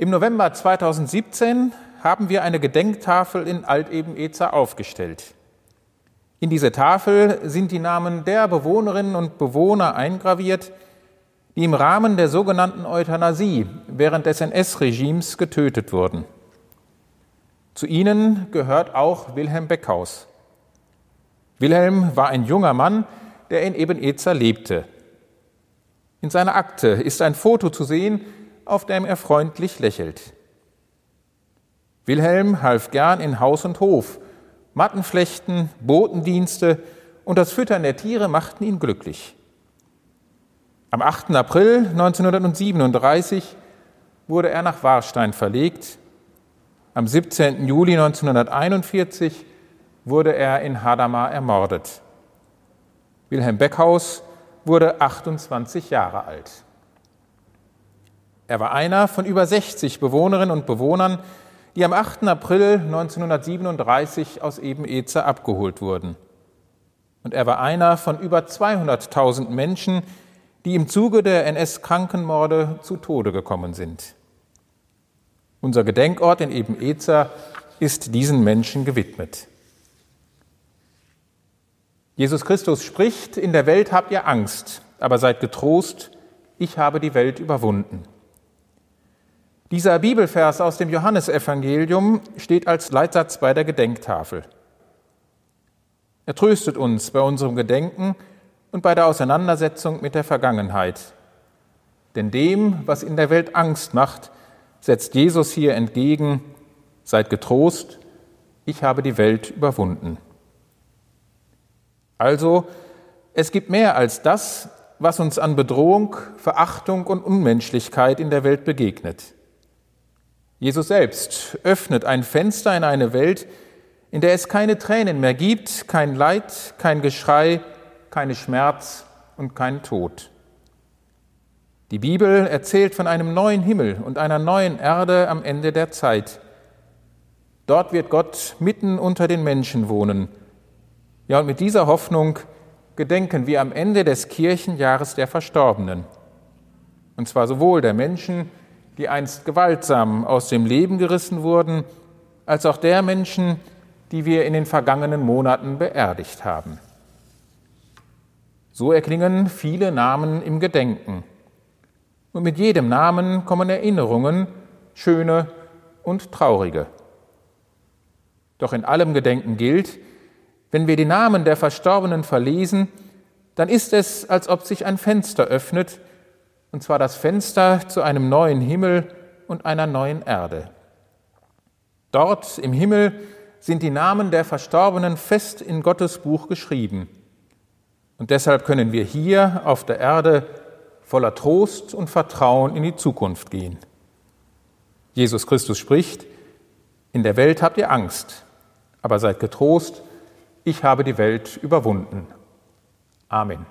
Im November 2017 haben wir eine Gedenktafel in Alteben-Ezer aufgestellt. In diese Tafel sind die Namen der Bewohnerinnen und Bewohner eingraviert, die im Rahmen der sogenannten Euthanasie während des NS-Regimes getötet wurden. Zu ihnen gehört auch Wilhelm Beckhaus. Wilhelm war ein junger Mann, der in Ebenezer lebte. In seiner Akte ist ein Foto zu sehen, auf dem er freundlich lächelt. Wilhelm half gern in Haus und Hof, Mattenflechten, Botendienste und das Füttern der Tiere machten ihn glücklich. Am 8. April 1937 wurde er nach Warstein verlegt. Am 17. Juli 1941 wurde er in Hadamar ermordet. Wilhelm Beckhaus wurde 28 Jahre alt. Er war einer von über 60 Bewohnerinnen und Bewohnern, die am 8. April 1937 aus Eben-Ezer abgeholt wurden. Und er war einer von über 200.000 Menschen, die im Zuge der NS-Krankenmorde zu Tode gekommen sind. Unser Gedenkort in Eben-Ezer ist diesen Menschen gewidmet. Jesus Christus spricht, in der Welt habt ihr Angst, aber seid getrost, ich habe die Welt überwunden. Dieser Bibelvers aus dem Johannesevangelium steht als Leitsatz bei der Gedenktafel. Er tröstet uns bei unserem Gedenken und bei der Auseinandersetzung mit der Vergangenheit. Denn dem, was in der Welt Angst macht, setzt Jesus hier entgegen, seid getrost, ich habe die Welt überwunden. Also, es gibt mehr als das, was uns an Bedrohung, Verachtung und Unmenschlichkeit in der Welt begegnet. Jesus selbst öffnet ein Fenster in eine Welt, in der es keine Tränen mehr gibt, kein Leid, kein Geschrei, keine Schmerz und kein Tod. Die Bibel erzählt von einem neuen Himmel und einer neuen Erde am Ende der Zeit. Dort wird Gott mitten unter den Menschen wohnen ja, und mit dieser Hoffnung gedenken wir am Ende des Kirchenjahres der Verstorbenen. Und zwar sowohl der Menschen, die einst gewaltsam aus dem Leben gerissen wurden, als auch der Menschen, die wir in den vergangenen Monaten beerdigt haben. So erklingen viele Namen im Gedenken. Und mit jedem Namen kommen Erinnerungen, schöne und traurige. Doch in allem Gedenken gilt, wenn wir die Namen der Verstorbenen verlesen, dann ist es, als ob sich ein Fenster öffnet, und zwar das Fenster zu einem neuen Himmel und einer neuen Erde. Dort im Himmel sind die Namen der Verstorbenen fest in Gottes Buch geschrieben. Und deshalb können wir hier auf der Erde voller Trost und Vertrauen in die Zukunft gehen. Jesus Christus spricht, in der Welt habt ihr Angst, aber seid getrost, ich habe die Welt überwunden. Amen.